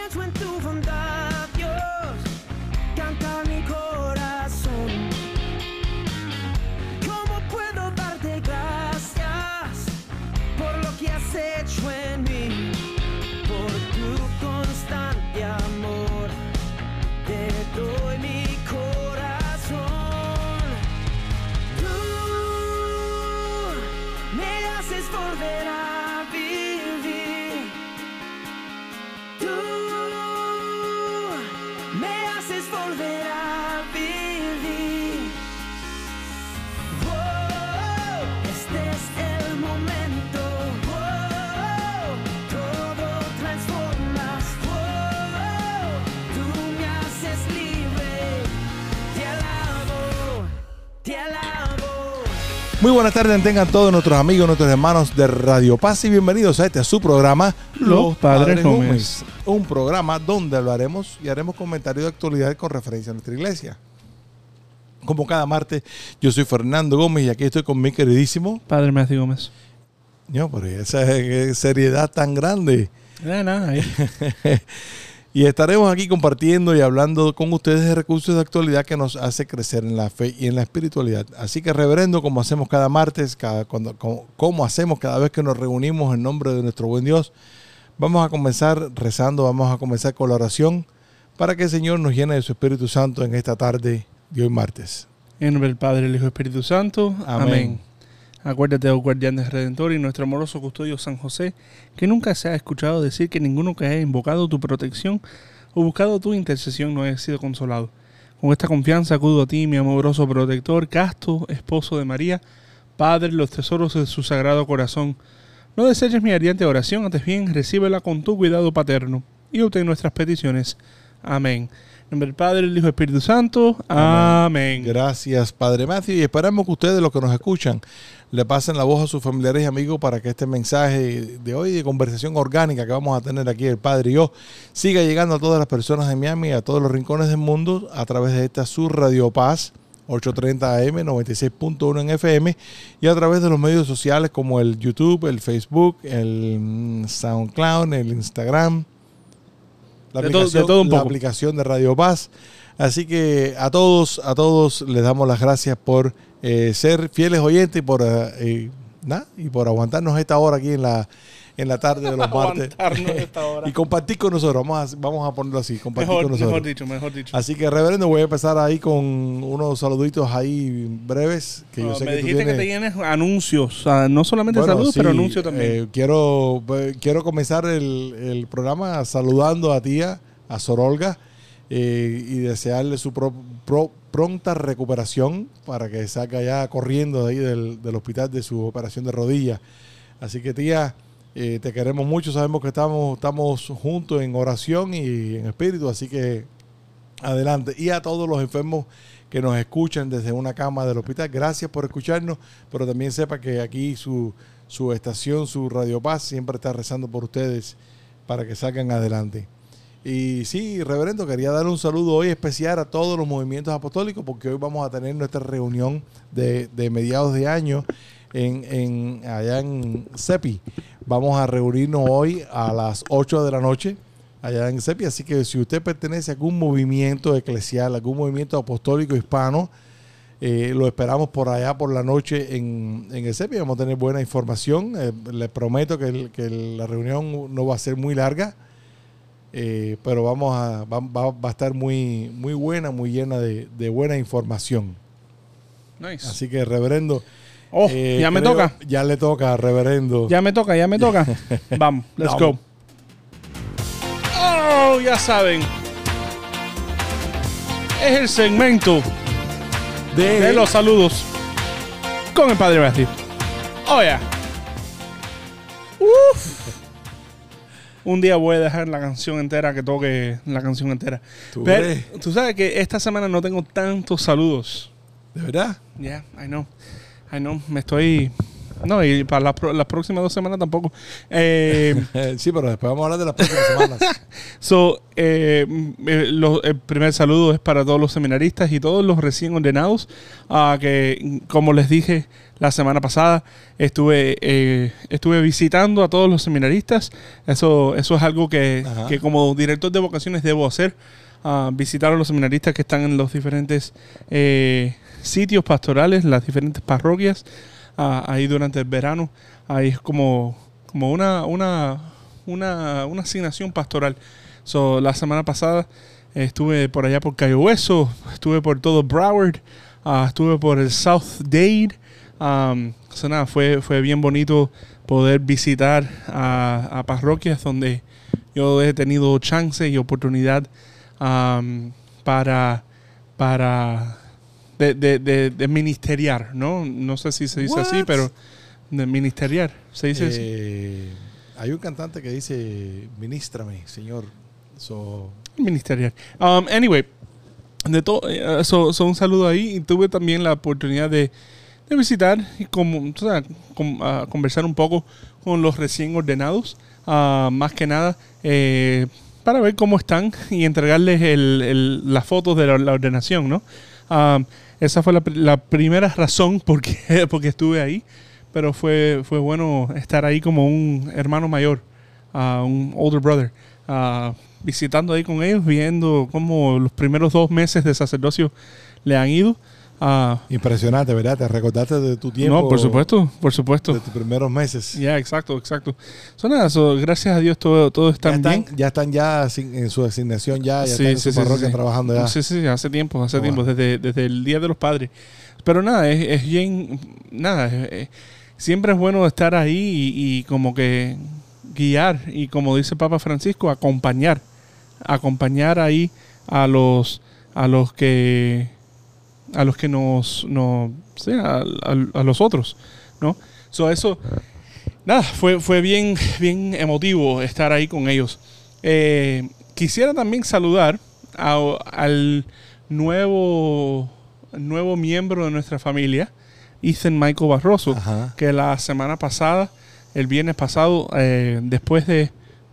pienso en tu bondad, Dios, buenas tardes, tengan todos nuestros amigos, nuestros hermanos de Radio Paz y bienvenidos a este a su programa Los Padres Gómez. Un programa donde hablaremos y haremos comentarios de actualidad con referencia a nuestra iglesia. Como cada martes, yo soy Fernando Gómez y aquí estoy con mi queridísimo. Padre Matthew Gómez. No, pero esa seriedad tan grande. Nada, nada, ahí. Y estaremos aquí compartiendo y hablando con ustedes de recursos de actualidad que nos hace crecer en la fe y en la espiritualidad. Así que, reverendo, como hacemos cada martes, cada, cuando, como, como hacemos cada vez que nos reunimos en nombre de nuestro buen Dios, vamos a comenzar rezando, vamos a comenzar con la oración para que el Señor nos llene de su Espíritu Santo en esta tarde de hoy martes. En nombre del Padre, el Hijo y el Espíritu Santo. Amén. Amén. Acuérdate, oh guardián del Redentor y nuestro amoroso custodio San José, que nunca se ha escuchado decir que ninguno que haya invocado tu protección o buscado tu intercesión no haya sido consolado. Con esta confianza acudo a ti, mi amoroso protector, casto, esposo de María, Padre, los tesoros de su sagrado corazón. No deseches mi ardiente oración, antes bien, recíbela con tu cuidado paterno y obtén nuestras peticiones. Amén. En nombre del Padre, el Hijo y el Espíritu Santo. Amén. Gracias, Padre Matthew. Y esperamos que ustedes, los que nos escuchan, le pasen la voz a sus familiares y amigos para que este mensaje de hoy de conversación orgánica que vamos a tener aquí el Padre y yo siga llegando a todas las personas de Miami y a todos los rincones del mundo a través de esta Sur Radio Paz 830 AM 96.1 en FM y a través de los medios sociales como el YouTube, el Facebook, el mm, SoundCloud, el Instagram, la De todo- de aplicación, todo un la poco. aplicación de Radio Paz. Así que a todos, a todos les damos las gracias por eh, ser fieles oyentes y por eh, y por aguantarnos esta hora aquí en la en la tarde de los martes Aguantarnos esta hora. y compartir con nosotros. Vamos a, vamos a ponerlo así, compartir Mejor, con nosotros. mejor dicho, mejor dicho. Así que, reverendo, voy a empezar ahí con unos saluditos ahí breves. Que yo sé me que tú dijiste que te tienes anuncios, o sea, no solamente Bueno, saludos, sí, pero anuncios también. eh, quiero, eh, quiero comenzar el, el programa saludando a tía, a Sorolga, eh, y desearle su pro- pro- pronta recuperación para que salga ya corriendo de ahí del, del hospital de su operación de rodilla. Así que tía, te queremos mucho, sabemos que estamos, estamos juntos en oración y en espíritu, así que adelante. Y a todos los enfermos que nos escuchan desde una cama del hospital, gracias por escucharnos, pero también sepa que aquí su, su estación, su Radio Paz, siempre está rezando por ustedes para que salgan adelante. Y sí, reverendo, quería dar un saludo hoy especial a todos los movimientos apostólicos, porque hoy vamos a tener nuestra reunión de, de mediados de año en, en- allá en CEPI. Vamos a reunirnos hoy a las 8 de la noche allá en CEPI. Así que si usted pertenece a algún movimiento eclesial, algún movimiento apostólico hispano, eh, lo esperamos por allá por la noche en, en el CEPI. Vamos a tener buena información. Eh, les prometo que, el- que la reunión no va a ser muy larga. eh, pero vamos a, va, va- va a estar muy, muy buena, muy llena de, de buena información. Nice. Así que, reverendo. Oh, eh, ya me creo- toca. Ya le toca, reverendo. Ya me toca, ya me toca. Vamos, let's Vamos. go. Oh, ya saben. Es el segmento de, de los saludos con el Padre Matthew. Oh, ya. Uf. Un día voy a dejar la canción entera que toque la canción entera. ¿Tú Pero crees? tú sabes que esta semana no tengo tantos saludos. ¿De verdad? Yeah, I know. I know. Me estoy. No, y para las, próximas dos semanas tampoco. Eh, sí, pero después vamos a hablar de las próximas semanas. So, eh, eh, lo- el primer saludo es para todos los seminaristas y todos los recién ordenados, ah, que como les dije la semana pasada, estuve, eh, estuve visitando a todos los seminaristas. Eso, eso es algo que, que como director de vocaciones debo hacer, ah, visitar a los seminaristas que están en los diferentes eh, sitios pastorales, las diferentes parroquias, ah, ahí durante el verano. Ahí es como, como una, una, una, una asignación pastoral. So, la semana pasada estuve por allá por Cayo Hueso, estuve por todo Broward, ah, estuve por el South Dade. Um, so, nada, fue, fue bien bonito poder visitar a, a parroquias donde yo he tenido chance y oportunidad um, para, para de, de, de- de ministeriar, ¿no? No sé si se dice así, What? pero de ministeriar, se dice así. Eh, hay un cantante que dice, ministrame, señor. So, ministerial. Um, anyway, de todo, eh, so- so un saludo ahí y tuve también la oportunidad de, de visitar y como, sabes, com- ah, conversar un poco con los recién ordenados, ah, más que nada eh, para ver cómo están y entregarles el, el- las fotos de la, la ordenación, ¿no? Um, esa fue la, la primera razón por qué- porque estuve ahí, pero fue, fue bueno estar ahí como un hermano mayor, ah, un older brother, ah, visitando ahí con ellos, viendo cómo los primeros dos meses de sacerdocio le han ido. Ah, impresionante, ¿verdad? Te recordaste de tu tiempo. no, por supuesto, por De supuesto. tus primeros meses. Ya, exacto, exacto. So, nada, so, gracias a Dios todo, todo ya, está están, bien. ya están ya sin- en su asignación, ya, ya Sí, están en sí, su sí, parroquia sí. trabajando ya. Sí, sí, sí, hace tiempo, hace tiempo, bueno. desde, desde el Día de los Padres. Pero nada, es, es bien, nada, es- es- siempre es bueno estar ahí y, y como que guiar y como dice Papa Francisco, acompañar, acompañar ahí a los, a los que, a los que nos, nos sí, a, a- a los otros, ¿no? So, eso, nada, fue, fue bien, bien emotivo estar ahí con ellos. Eh, quisiera también saludar a- al nuevo, nuevo miembro de nuestra familia, Ethan Michael Barroso, Ajá. que la semana pasada, el viernes pasado, eh, después de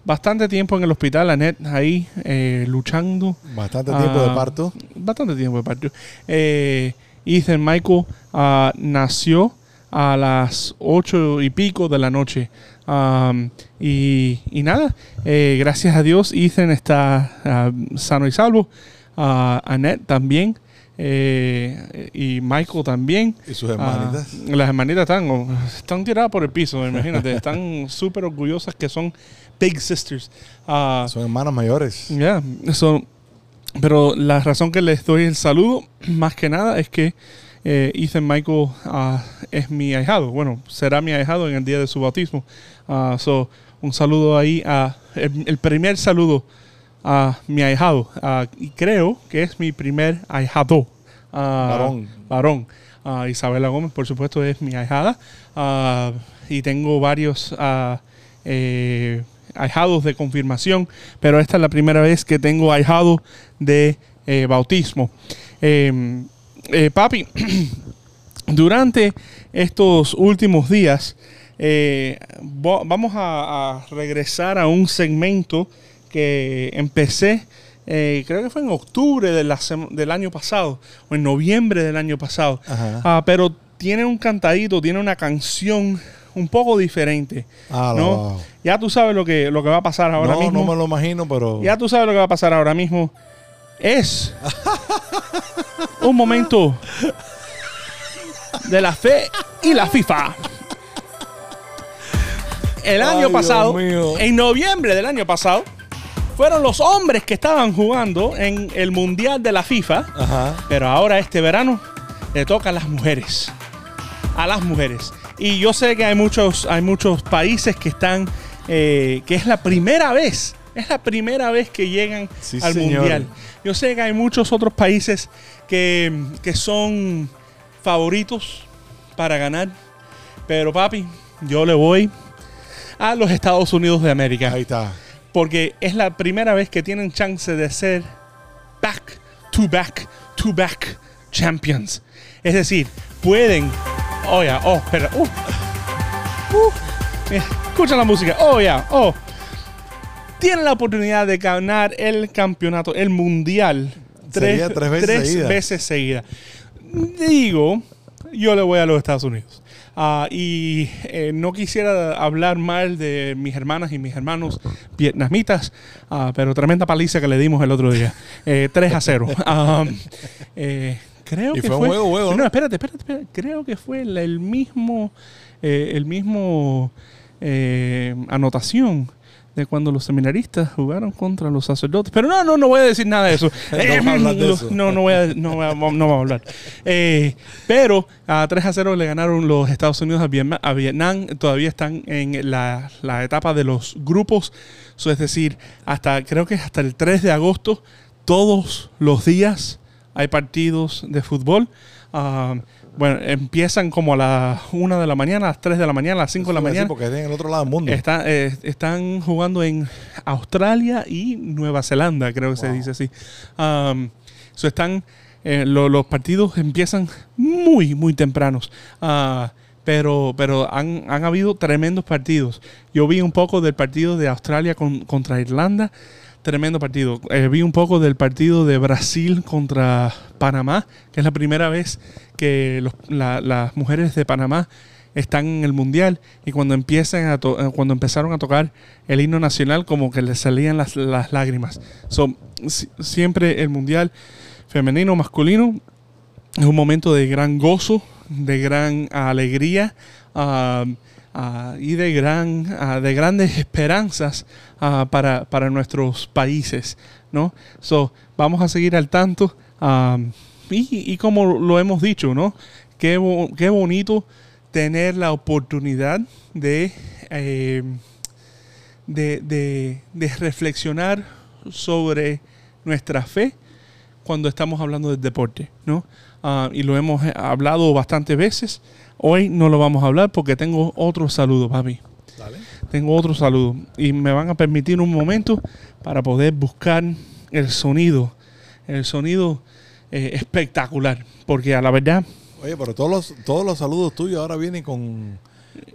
bastante tiempo en el hospital, Annette ahí eh, luchando, Bastante tiempo Ah, de parto. bastante tiempo de parto. Eh, Ethan Michael ah, nació a las ocho y pico de la noche. Um, y, y nada, eh, gracias a Dios, Ethan está ah, sano y salvo. Ah, Annette también. eh, y Michael también. Y sus hermanitas. Ah, las hermanitas están, oh, están tiradas por el piso, imagínate. están súper orgullosas que son big sisters. Ah, Son hermanas mayores. ya, eso. Pero la razón que les doy el saludo, más que nada, es que eh, Ethan Michael ah, es mi ahijado. Bueno, será mi ahijado en el día de su bautismo. Ah, so, un saludo ahí a. El, el primer saludo a mi ahijado. Ah, y creo que es mi primer ahijado. Ah, Varón. varón. Isabela Gómez, por supuesto, es mi ahijada. Ah, y tengo varios eh, ahijados de confirmación, pero esta es la primera vez que tengo ahijado de eh, bautismo. Eh, eh, papi, durante estos últimos días, eh, vamos a, a regresar a un segmento que empecé, eh, creo que fue en octubre de la sema- del año pasado, o en noviembre del año pasado. Ah, pero tiene un cantadito, tiene una canción un poco diferente. Ah, ¿no? wow. Ya tú sabes lo que, lo que va a pasar ahora no, mismo. no me lo imagino, pero. Ya tú sabes lo que va a pasar ahora mismo. Es un momento de la fe y la FIFA. El año pasado, en noviembre del año pasado, fueron los hombres que estaban jugando en el Mundial de la FIFA. Ajá. Pero ahora este verano le toca a las mujeres. A las mujeres. Y yo sé que hay muchos, hay muchos países que están, eh, que es la primera vez, es la primera vez que llegan Sí, al señor. mundial. Yo sé que hay muchos otros países que, que son favoritos para ganar. Pero papi, yo le voy a los Estados Unidos de América Ahí está. porque es la primera vez que tienen chance de ser back to back to back champions. Es decir, pueden, oye, oh, espera, uh, Uh, mira, escucha la música. Oh, ya. Oh. Tiene la oportunidad de ganar el campeonato, el mundial. Sería tres veces seguida. veces seguida. Digo, yo le voy a los Estados Unidos. Ah, y eh, no quisiera hablar mal de mis hermanas y mis hermanos vietnamitas, ah, pero tremenda paliza que le dimos el otro día. Eh, 3 a 0. Ah, eh, creo Y que fue un juego, juego, No, ¿no? espérate, espérate, espérate. Creo que fue el, el mismo, eh, el mismo eh, anotación de cuando los seminaristas jugaron contra los sacerdotes. Pero no, no, no voy a decir nada de eso. No Eh, de no, eso. no, no voy a, no voy a- no vamos a hablar. Eh, pero a 3 a 0 le ganaron los Estados Unidos a Vietnam. A Vietnam. Todavía están en la, la etapa de los grupos. So, es decir, hasta creo que hasta el 3 de agosto, todos los días hay partidos de fútbol. Ah, bueno, empiezan como a las 1 de la mañana, a las 3 de la mañana, a las 5 de la mañana. Porque están en el otro lado del mundo. Está- eh, están jugando en Australia y Nueva Zelanda, creo que se Wow. dice así. Um, so están, eh, lo- los partidos empiezan muy, muy tempranos. Ah, pero pero han, han habido tremendos partidos. Yo vi un poco del partido de Australia con- contra Irlanda. Tremendo partido. Eh, vi un poco del partido de Brasil contra Panamá, que es la primera vez que los- la- las mujeres de Panamá están en el mundial y cuando empiezan a to- eh, cuando empezaron a tocar el himno nacional como que les salían las, las lágrimas. So, si- siempre el mundial femenino masculino es un momento de gran gozo, de gran alegría ah, ah, y de gran ah, de grandes esperanzas ah, para, para nuestros países, ¿no? So, vamos a seguir al tanto y, y como lo hemos dicho, ¿no? Qué, qué bonito tener la oportunidad de, eh, de, de- de reflexionar sobre nuestra fe cuando estamos hablando del deporte, ¿no? Y lo hemos eh, hablado bastantes veces. Hoy no lo vamos a hablar porque tengo otro saludo, papi. Dale. Tengo otro saludo. Y me van a permitir un momento para poder buscar el sonido. El sonido eh, espectacular. Porque a la verdad, Oye, pero todos los, todos los saludos tuyos ahora vienen con.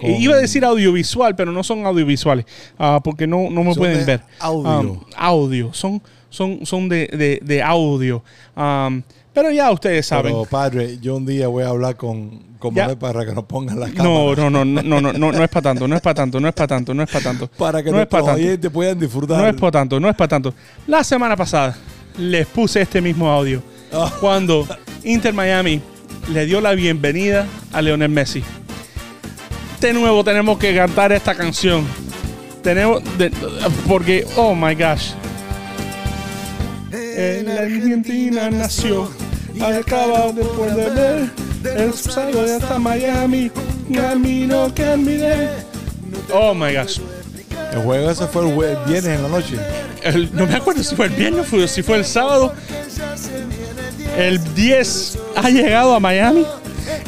con- iba a decir audiovisual, pero no son audiovisuales. ah, porque no, no me Son pueden de ver. audio. Um, audio. Son, son, son de, de- de audio. Um, pero ya ustedes saben. Pero, padre, yo un día voy a hablar con, Ya. Manuel para que nos pongan la No, cámara. no, no, no, no, no, no, no es para tanto, no es para tanto, no es para tanto, no es para tanto. Para que no es nuestros para tanto. oyentes puedan disfrutar. No es para tanto, no es para tanto. La semana pasada les puse este mismo audio Ah. cuando Inter Miami le dio la bienvenida a Leonel Messi. De nuevo tenemos que cantar esta canción. Tenemos de- porque oh my gosh. En la Argentina nació, acaba después de ver el sábado de hasta Miami, camino que admiré. Oh my gosh. El juego ese fue el viernes en la noche. El- no me acuerdo si fue el viernes o si fue el sábado. El 10 ha llegado a Miami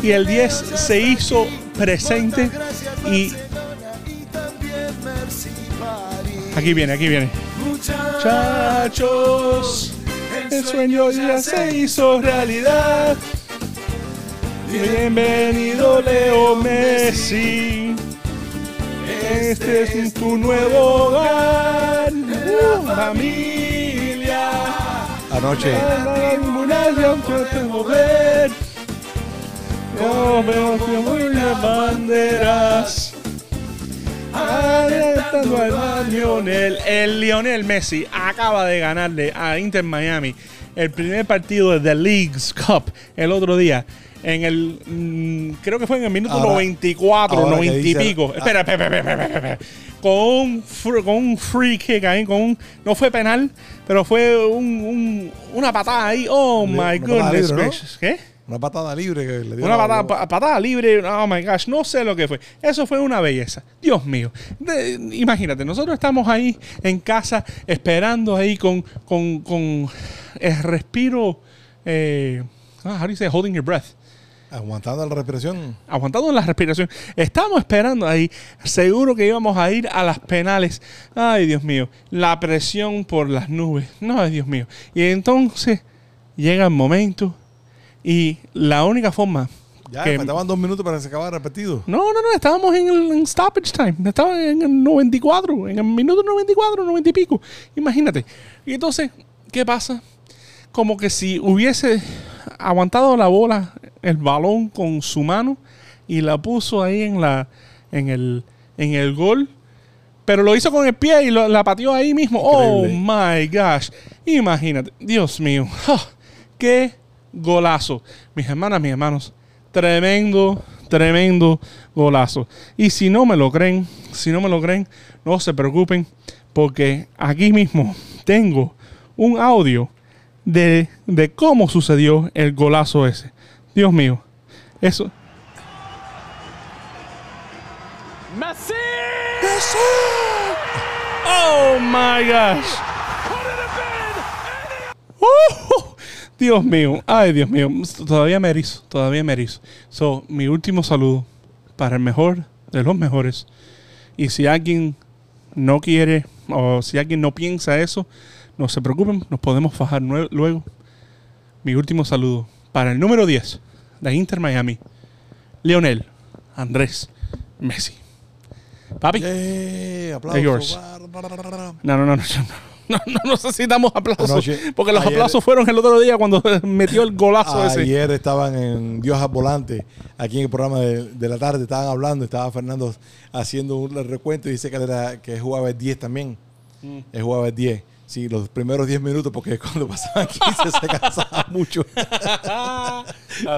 y el 10 se hizo presente y aquí viene, aquí viene. Muchachos, el sueño ya se hizo realidad. Bienvenido Leo Messi. Este es tu nuevo hogar, familia. Anoche. Yo veo muchas banderas. Alentando al Lionel. El Lionel Messi acaba de ganarle a Inter Miami el primer partido de The League's Cup el otro día. En el. mm, creo que fue en el minuto Ahora- 94, ahora que 90 y dice- pico. ah. Espera, espera, espera, espera, espera, espera. Con un, fr- con un free kick ahí, con un, no fue penal, pero fue un, un- una patada ahí. Oh my patada goodness libre, ¿no? gracious. ¿Qué? Una patada libre que le dio. Una la- patada, pa- patada libre, oh my gosh, no sé lo que fue. Eso fue una belleza. Dios mío. De- imagínate, nosotros estamos ahí en casa esperando ahí con, con, con el respiro. Eh, ah, how do you say holding your breath? Aguantando la respiración. aguantando la respiración. Estamos esperando ahí. Seguro que íbamos a ir a las penales. Ay, Dios mío. La presión por las nubes. No, ay, Dios mío. Y entonces llega el momento y la única forma Ya, que- faltaban dos minutos para que se acabara el partido. No, no, no, estábamos en el en stoppage time. Estaba en el 94, en el minuto 94, 90 y pico. Imagínate. Y entonces, ¿qué pasa? Como que si hubiese aguantado la bola, el balón con su mano y la puso ahí en la en el en el gol, pero lo hizo con el pie y lo- la pateó ahí mismo. Oh my gosh. Imagínate, Dios mío. Ah, qué golazo. Mis hermanas, mis hermanos, tremendo, tremendo golazo. Y si no me lo creen, si no me lo creen, no se preocupen, porque aquí mismo tengo un audio de, de cómo sucedió el golazo ese. Dios mío, eso. Messi! Oh my gosh. ¡Uh! Dios mío, ay Dios mío, todavía me erizo, todavía me erizo. So, mi último saludo para el mejor de los mejores. Y si alguien no quiere o si alguien no piensa eso, no se preocupen, nos podemos fajar luego. Mi último saludo para el número 10 de Inter Miami, Leonel Andrés Messi. Papi. Yeah, They're yours. aplausos. No, no, no, no. No, no necesitamos aplausos. Anoche- porque los ayer- aplausos fueron el otro día cuando metió el golazo ese. Ayer estaban en Dios al volante, aquí en el programa de, de la tarde, estaban hablando, estaba Fernando haciendo un recuento y dice que, él era, que jugaba el 10 también. Mm. Él jugaba el 10. Sí, los primeros 10 minutos, porque cuando pasaban 15 se cansaba mucho.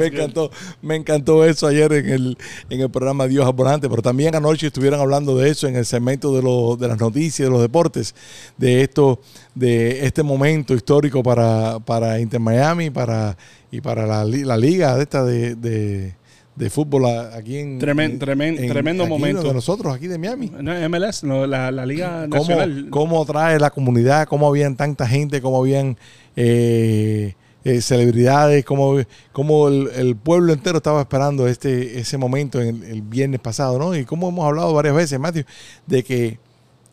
me encantó, me encantó eso ayer en el, en el programa Dios al volante, pero también anoche estuvieron hablando de eso en el segmento de, los de las noticias, de los deportes, de esto, de este momento histórico para, para Inter Miami para, y para la, la liga de esta de, de, de fútbol aquí en Tremen- tremen- tremendo aquí momento. de nosotros aquí de Miami. No, MLS, no, la, la Liga ¿Cómo, Nacional. cómo trae la comunidad, cómo habían tanta gente, cómo habían eh, eh, celebridades, cómo, cómo el, el pueblo entero estaba esperando este ese momento en el, el viernes pasado, ¿no? Y como hemos hablado varias veces, Matthew, de que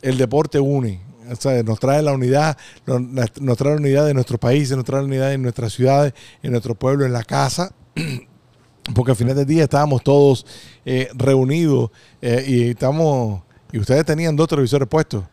el deporte une, o sea, nos trae la unidad, nos, trae la unidad de nuestros países, nos trae la unidad en nuestras ciudades, en nuestro pueblo, en la casa. Porque al final del día estábamos todos eh, reunidos eh, y estamos y ustedes tenían dos televisores puestos.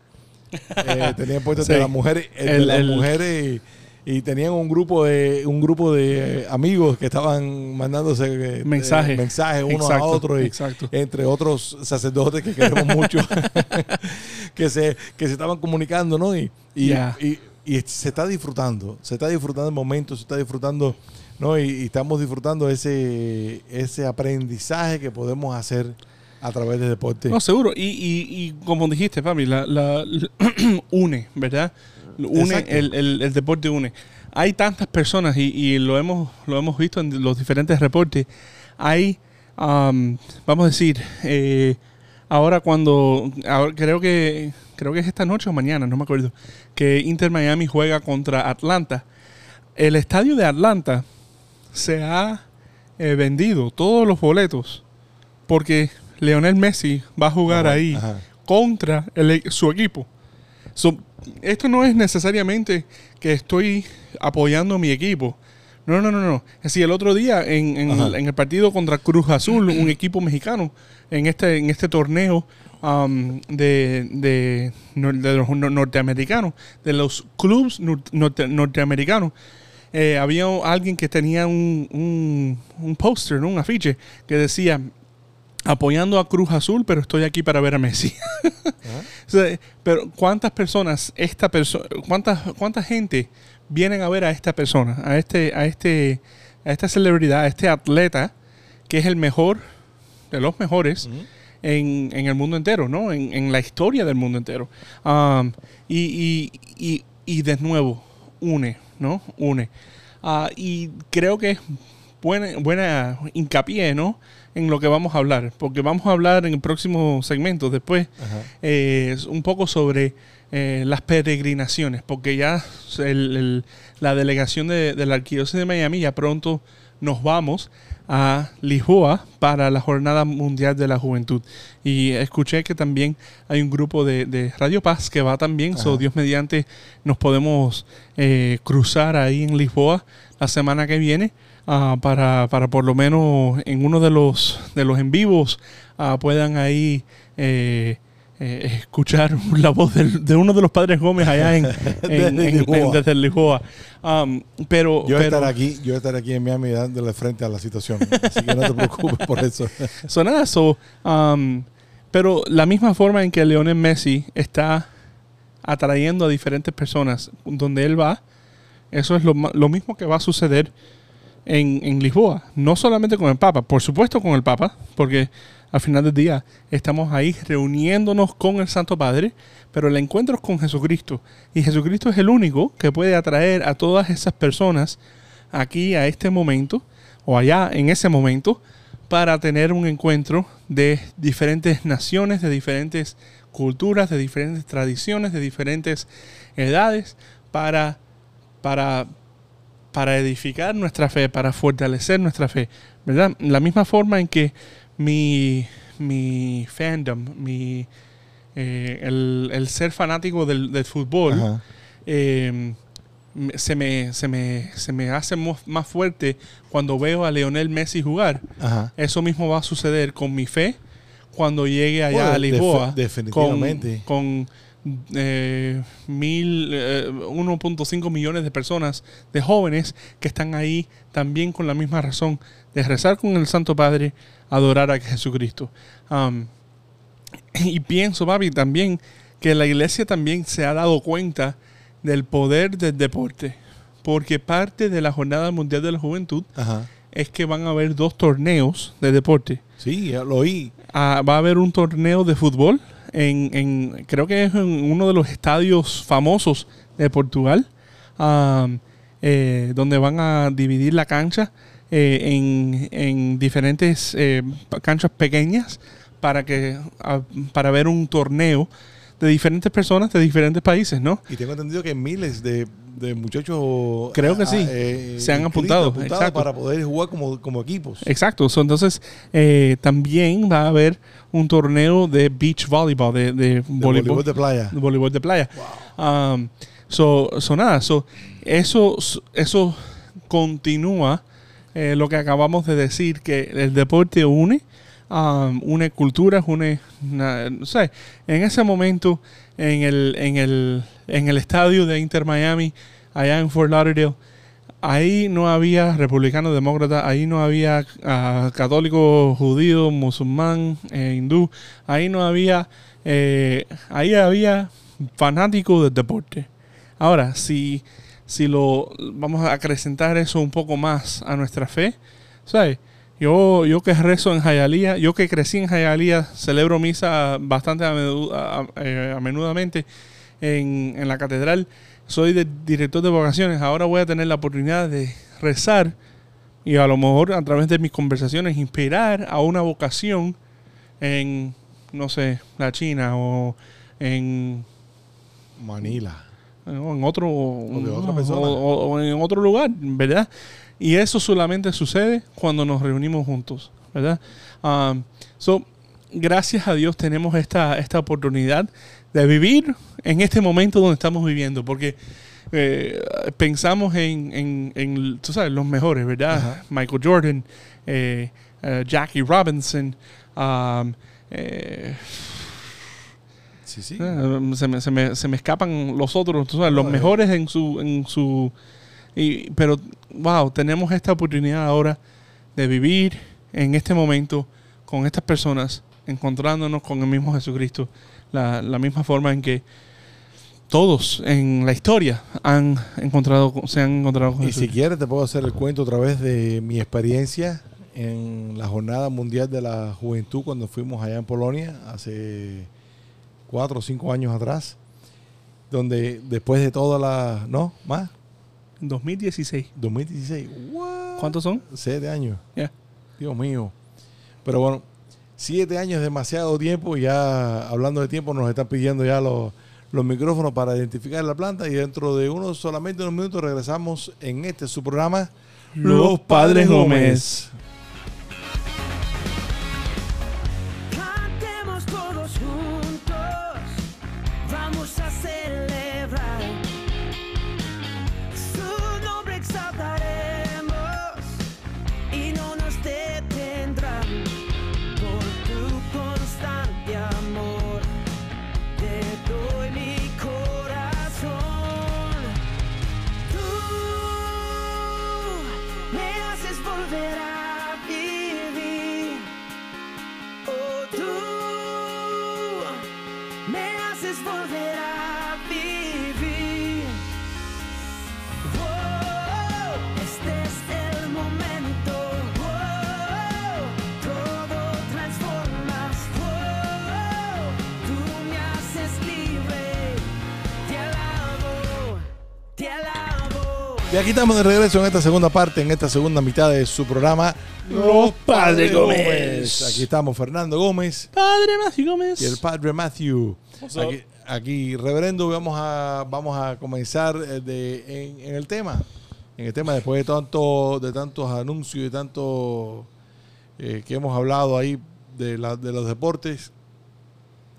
Eh, tenían puestos Sí. de las mujeres, el de las el- mujeres y, y tenían un grupo de un grupo de amigos que estaban mandándose Mensajes. mensajes Exacto, a otros y exacto. entre otros sacerdotes que queremos mucho que se que se estaban comunicando, ¿no? Y, y- y se está disfrutando, se está disfrutando el momento, se está disfrutando, ¿no? Y, y estamos disfrutando ese, ese aprendizaje que podemos hacer a través del deporte. No, seguro. Y, y, y como dijiste, papi, la, la- une, ¿verdad? Une, el, el, el deporte une. Hay tantas personas y, y lo hemos lo hemos visto en los diferentes reportes. Hay, um, vamos a decir, eh, ahora cuando, ahora creo que creo que es esta noche o mañana, no me acuerdo, que Inter Miami juega contra Atlanta. El estadio de Atlanta se ha eh, vendido todos los boletos porque Leonel Messi va a jugar Ajá, ahí ajá. contra el e- su equipo. So, esto no es necesariamente que estoy apoyando a mi equipo. No, no, no, no. Es decir, el otro día en, el, en el partido contra Cruz Azul, un equipo mexicano, en este, en este torneo um, de, de, de los nor- norteamericanos, de los clubes nor- norte- norteamericanos, eh, había alguien que tenía un, un, un póster, ¿no? un afiche, que decía, apoyando a Cruz Azul, pero estoy aquí para ver a Messi. O sea, pero ¿cuántas personas, esta persona, cuántas, cuánta gente vienen a ver a esta persona, a este, a este, a esta celebridad, a este atleta, que es el mejor de los mejores en, en el mundo entero, ¿no? En, en la historia del mundo entero. Um, y, y, y, y de nuevo, une, ¿no? Une. Ah, y creo que es buena, buena hincapié, ¿no? En lo que vamos a hablar, porque vamos a hablar en el próximo segmento después eh, un poco sobre eh, las peregrinaciones, porque ya el- el- la delegación de, de la Arquidiócesis de Miami ya pronto nos vamos a Lisboa para la Jornada Mundial de la Juventud. Y escuché que también hay un grupo de, de Radio Paz que va también, so. Dios mediante nos podemos eh, cruzar ahí en Lisboa la semana que viene ah, para, para por lo menos en uno de los, de los en vivos ah, puedan ahí eh, eh, escuchar la voz del- de uno de los padres Gómez allá en, en- Desde en- Lisboa. desde Lisboa. Um, pero, Yo pero estaré aquí, yo estaré aquí en Miami dándole frente a la situación. Así que no te preocupes por eso. So, nada, so, um, pero la misma forma en que Leonel Messi está atrayendo a diferentes personas donde él va, eso es lo, lo mismo que va a suceder en, en Lisboa. No solamente con el Papa, por supuesto con el Papa, porque al final del día estamos ahí reuniéndonos con el Santo Padre, pero el encuentro es con Jesucristo. Y Jesucristo es el único que puede atraer a todas esas personas aquí a este momento, o allá en ese momento, para tener un encuentro de diferentes naciones, de diferentes culturas, de diferentes tradiciones, de diferentes edades, para, para, para edificar nuestra fe, para fortalecer nuestra fe. ¿Verdad? La misma forma en que mi, mi fandom, mi, eh, el, el ser fanático del, del fútbol, eh, me- se, me, se, me, se me hace más fuerte cuando veo a Leonel Messi jugar. Ajá. Eso mismo va a suceder con mi fe cuando llegue allá Bueno, a Lisboa. definitivamente. Con, con, eh, mil, eh, 1.5 millones de personas, de jóvenes que están ahí también con la misma razón de rezar con el Santo Padre, adorar a Jesucristo. Um, y pienso, papi, también que la iglesia también se ha dado cuenta del poder del deporte. Porque parte de la Jornada Mundial de la Juventud Ajá. es que van a haber dos torneos de deporte. Sí, ya lo oí. Ah, va a haber un torneo de fútbol en, en- creo que es en uno de los estadios famosos de Portugal, eh, donde van a dividir la cancha eh, en, en diferentes eh, canchas pequeñas para que ah, para ver un torneo de diferentes personas de diferentes países, ¿no? Y tengo entendido que miles de, de muchachos Creo que ah, sí. eh, Se han apuntado, exacto. para poder jugar como, como equipos. Exacto. So, entonces, eh, también va a haber un torneo de beach volleyball, de, de De voleibol, de playa. de voleibol de playa. Um, so, so nada, so, eso, eso continúa eh, lo que acabamos de decir, que el deporte une, um, une culturas, une, no sé, en ese momento en el, en el, en el estadio de Inter Miami, allá en Fort Lauderdale, ahí no había republicano, demócrata, ahí no había ah, católico, judío, musulmán, eh, hindú, ahí no había, eh, ahí había fanáticos del deporte. Ahora, si, si lo vamos a acrecentar eso un poco más a nuestra fe, ¿sabes? Yo, yo que rezo en Jayalía, yo que crecí en Jayalía, celebro misa bastante a, menudo- eh, a menudamente en, en la catedral. Soy de- director de vocaciones. Ahora voy a tener la oportunidad de rezar y a lo mejor a través de mis conversaciones inspirar a una vocación en, no sé, la China o en Manila. O en otro de otra persona. o- o- o en otro lugar, ¿verdad? Y eso solamente sucede cuando nos reunimos juntos, ¿verdad? Um, so, gracias a Dios tenemos esta, esta oportunidad de vivir en este momento donde estamos viviendo, porque eh, pensamos en, en, en, tú sabes, los mejores, ¿verdad? Ajá. Michael Jordan, eh, eh, Jackie Robinson, um, eh, Sí, sí. Ah, se, me, se, me, se me escapan los otros, tú sabes, los mejores en su... En su y, pero, wow, tenemos esta oportunidad ahora de vivir en este momento con estas personas, encontrándonos con el mismo Jesucristo, la, la misma forma en que todos en la historia han encontrado, con- se han encontrado con Y si quieres te puedo hacer el cuento a través de mi experiencia en la Jornada Mundial de la Juventud cuando fuimos allá en Polonia hace cuatro o cinco años atrás, donde después de toda la... ¿No? ¿Más? 2016. 2016. What? ¿Cuántos son? Siete años. Ya. Dios mío. Pero bueno, siete años es demasiado tiempo. y Ya hablando de tiempo, nos están pidiendo ya los, los micrófonos para identificar la planta. Y dentro de unos solamente unos minutos regresamos en este su programa, Los Padres Gómez. Y aquí estamos de regreso en esta segunda parte, en esta segunda mitad de su programa Los Padre Gómez. Aquí estamos Fernando Gómez Padre Matthew Gómez. y el Padre Matthew. Aquí, aquí, reverendo, vamos a, vamos a comenzar eh, de, en, en el tema. En el tema, después de, tanto, de tantos anuncios y tanto eh, que hemos hablado ahí de, la- de los deportes.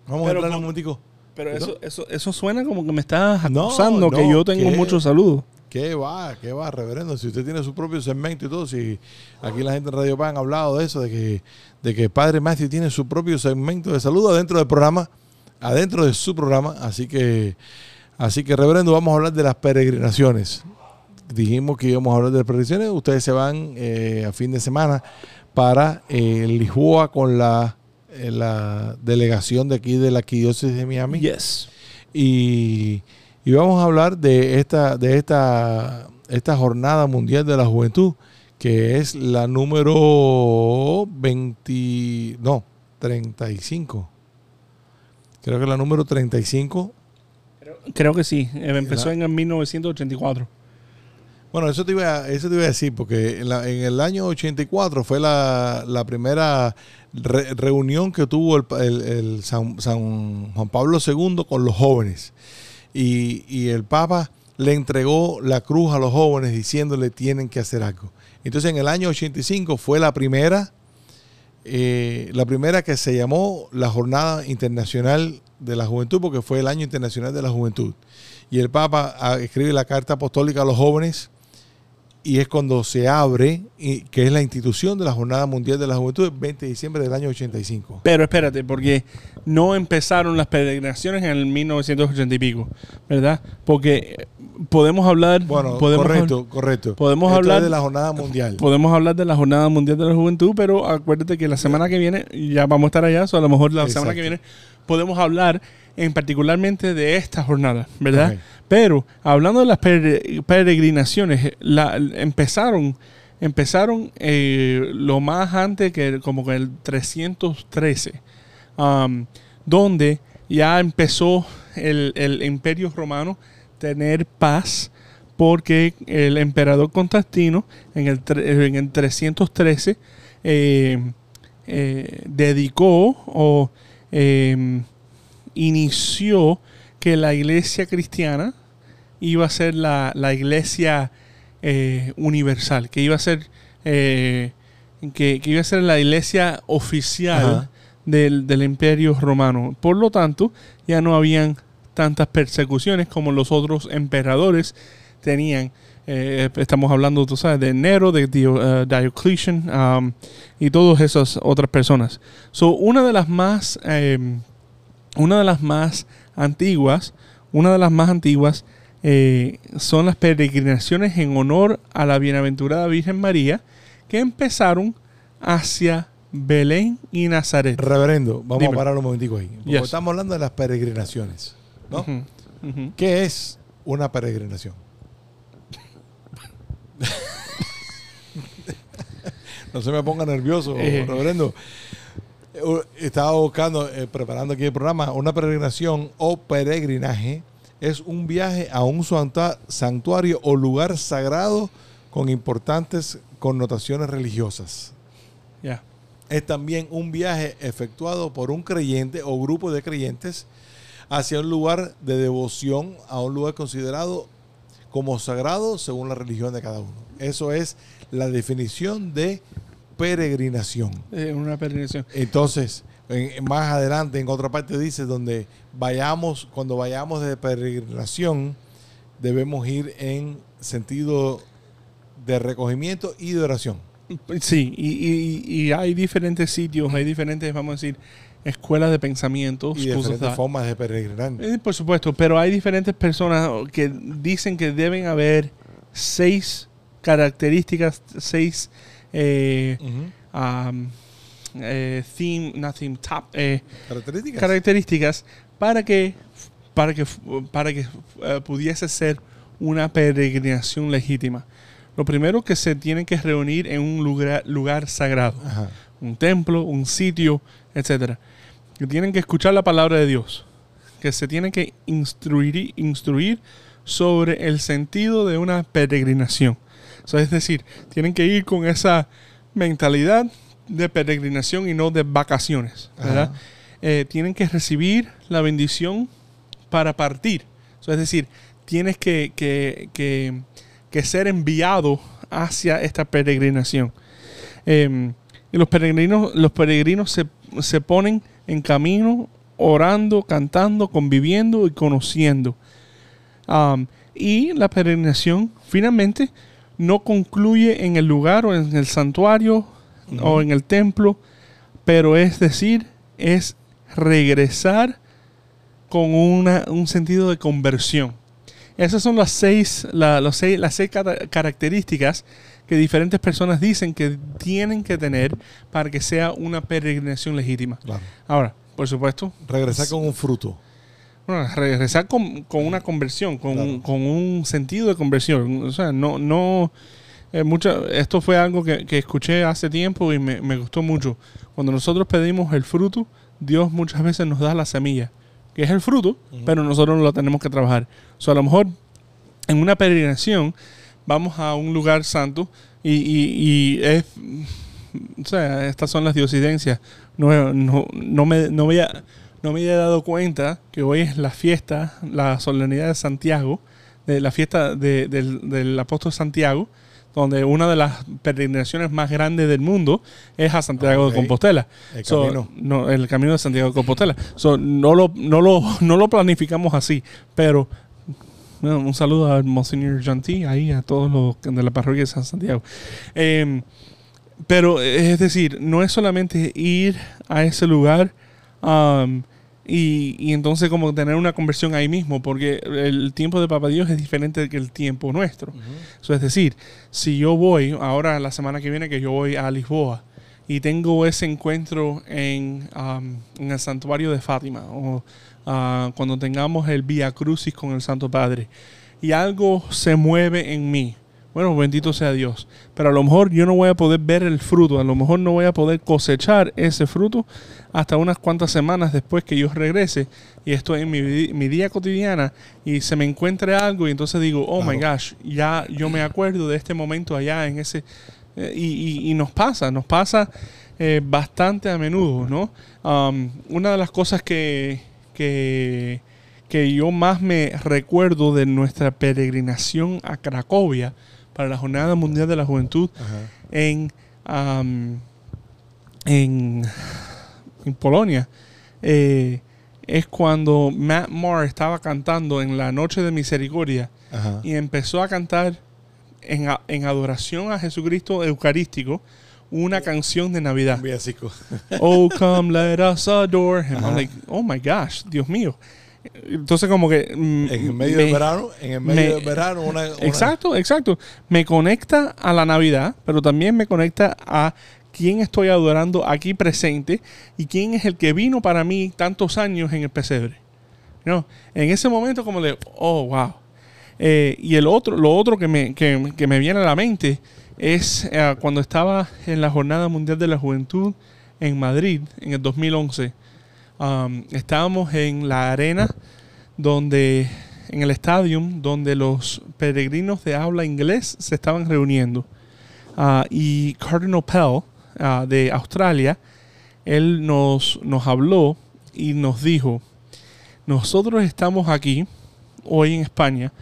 Vamos Pero a entrar un momentico. Pero eso, eso, eso suena como que me estás No, acusando que yo tengo ¿qué? muchos saludos. ¿Qué va? ¿Qué va, reverendo? Si usted tiene su propio segmento y todo, si aquí la gente en Radio Pan ha hablado de eso, de que, de que Padre Matthew tiene su propio segmento de salud adentro del programa, adentro de su programa, así que, así que reverendo, vamos a hablar de las peregrinaciones. Dijimos que íbamos a hablar de las peregrinaciones, ustedes se van eh, a fin de semana para eh, Lisboa con la, eh, la delegación de aquí de la arquidiócesis de Miami Yes. y, y vamos a hablar de esta de esta esta jornada mundial de la juventud que es la número 20 no 35 creo que la número 35 Creo que sí. Eh, Empezó La- en el 1984. bueno eso te iba a, eso te iba a decir porque en, la- en el año 84 fue la, la primera re- reunión que tuvo el- el San, San Juan Pablo II con los jóvenes y, y el Papa le entregó la cruz a los jóvenes diciéndole tienen que hacer algo. Entonces en el año 85 fue la primera, eh, la primera que se llamó la Jornada Internacional de la Juventud, porque fue el año internacional de la juventud. Y el Papa ah, escribe la carta apostólica a los jóvenes y es cuando se abre, y, que es la institución de la Jornada Mundial de la Juventud, el 20 de diciembre del año 85. Pero espérate, porque no empezaron las peregrinaciones en el 1980 y pico, ¿verdad? Porque eh, podemos hablar... Bueno, podemos correcto, correcto. podemos Esto hablar- de la Jornada Mundial. Podemos hablar de la Jornada Mundial de la Juventud, pero acuérdate que la semana que viene ya vamos a estar allá, o a lo mejor la semana que viene podemos hablar en particularmente de esta jornada, ¿verdad? Pero hablando de las pere- peregrinaciones, la- empezaron empezaron eh, lo más antes que como que el 313, um, donde ya empezó el, el imperio romano tener paz porque el emperador Constantino en el, en el 313 eh, eh, dedicó o eh, inició que la iglesia cristiana iba a ser la, la iglesia eh, universal, que iba a ser eh, que, que iba a ser la iglesia oficial del, del imperio romano. Por lo tanto, ya no habían tantas persecuciones como los otros emperadores tenían. Eh, estamos hablando, tú sabes, de Nero, de Dio- Diocletian um, y todas esas otras personas. So, una de las más, una de las más antiguas, una de las más antiguas eh, son las peregrinaciones en honor a la bienaventurada Virgen María que empezaron hacia Belén y Nazaret. Reverendo, vamos Dime. a parar un momentico ahí. Porque Yes. estamos hablando de las peregrinaciones. ¿no? ¿Qué es una peregrinación? no se me ponga nervioso, Eh. reverendo. Eh, Estaba buscando, eh, preparando aquí el programa, una peregrinación o peregrinaje es un viaje a un santua- santuario o lugar sagrado con importantes connotaciones religiosas. Ya. Es también un viaje efectuado por un creyente o grupo de creyentes hacia un lugar de devoción, a un lugar considerado como sagrado según la religión de cada uno. Eso es la definición de peregrinación. Eh, una peregrinación. Entonces, en- más adelante, en otra parte dice donde vayamos, cuando vayamos de peregrinación, debemos ir en sentido de recogimiento y de oración. Sí, y, y- y hay diferentes sitios, hay diferentes, vamos a decir, escuelas de pensamientos, Y diferentes formas de peregrinar. Eh, por supuesto, pero hay diferentes personas que dicen que deben haber seis características, seis eh, um, eh, theme, theme, top, eh, Características. características para que para que, para que eh, pudiese ser una peregrinación legítima. Lo primero que se tienen que reunir en un lugar, lugar sagrado, Ajá. un templo, un sitio, etcétera. Que tienen que escuchar la palabra de Dios, que se tienen que instruir, instruir sobre el sentido de una peregrinación. So, es decir, tienen que ir con esa mentalidad de peregrinación y no de vacaciones, ¿verdad? Eh, tienen que recibir la bendición para partir. So, es decir, tienes que, que- que- que ser enviado hacia esta peregrinación. Eh, y los peregrinos, los peregrinos se, se ponen en camino orando, cantando, conviviendo y conociendo. Um, y la peregrinación finalmente no concluye en el lugar o en el santuario o en el templo, pero es decir, es regresar con una- un sentido de conversión. Esas son las seis, la- los seis- las seis cara- características que diferentes personas dicen que tienen que tener para que sea una peregrinación legítima. Claro. Ahora, por supuesto, Regresar con un fruto. Bueno, regresar con, con una conversión, con, Claro. un, con un sentido de conversión. O sea, no, no, eh, mucha- esto fue algo que, que escuché hace tiempo y me, me gustó mucho. Cuando nosotros pedimos el fruto, Dios muchas veces nos da la semilla, que es el fruto, pero nosotros lo tenemos que trabajar. O sea, a lo mejor en una peregrinación vamos a un lugar santo y, y- y es, o sea, estas son las diosidencias. No, no, no me, no, me había, no me había dado cuenta que hoy es la fiesta, la solemnidad de Santiago, de la fiesta de- del, del apóstol Santiago, donde una de las peregrinaciones más grandes del mundo es a Santiago de Compostela. El So, camino. no, el camino de Santiago de Compostela. So, no, lo, no, lo, no lo planificamos así, pero bueno, un saludo a Monseñor Janty, ahí a todos los de la parroquia de San Santiago. Eh, pero es decir, no es solamente ir a ese lugar um, y, y entonces como tener una conversión ahí mismo, porque el tiempo de Papá Dios es diferente que el tiempo nuestro. So, es decir, si yo voy, ahora la semana que viene que yo voy a Lisboa y tengo ese encuentro en, um, en el santuario de Fátima o ah, cuando tengamos el Via Crucis con el Santo Padre y algo se mueve en mí, bueno, bendito sea Dios. Pero a lo mejor yo no voy a poder ver el fruto, a lo mejor no voy a poder cosechar ese fruto hasta unas cuantas semanas después que yo regrese y estoy en mi, mi día cotidiana y se me encuentre algo y entonces digo, oh my gosh, ya yo me acuerdo de este momento allá en ese... eh, y, y- y nos pasa, nos pasa eh, bastante a menudo, ¿no? Um, una de las cosas que, que, que yo más me recuerdo de nuestra peregrinación a Cracovia para la Jornada Mundial de la Juventud Ajá. en, en, en Polonia eh, es cuando Matt Moore estaba cantando en la Noche de Misericordia Ajá. y empezó a cantar en, en adoración a Jesucristo Eucarístico una canción de Navidad. Un. Oh, come, let us adore him. I'm like, oh my gosh, Dios mío. Entonces, como que. mm, En el medio me- del verano, en el medio me- del verano, una, una- Exacto, exacto. Me conecta a la Navidad, pero también me conecta a quién estoy adorando aquí presente y quién es el que vino para mí tantos años en el pesebre. No, en ese momento como de, oh, wow. Eh, y el otro, lo otro que me, que, que me viene a la mente es eh, cuando estaba en la Jornada Mundial de la Juventud en Madrid en el 2011. Um, estábamos en la arena donde en el estadio donde los peregrinos de habla inglés se estaban reuniendo. Ah, y Cardinal Pell ah, de Australia, él nos, nos habló y nos dijo, nosotros estamos aquí hoy en España